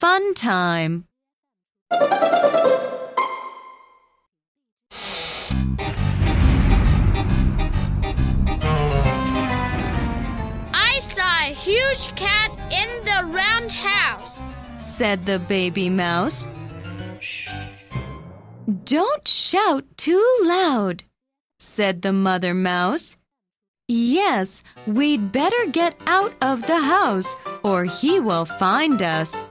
fun time. I saw a huge cat in the round house. said the baby mouse. Shh. Don't shout too loud, said the mother mouse. Yes, we'd better get out of the house or he will find us.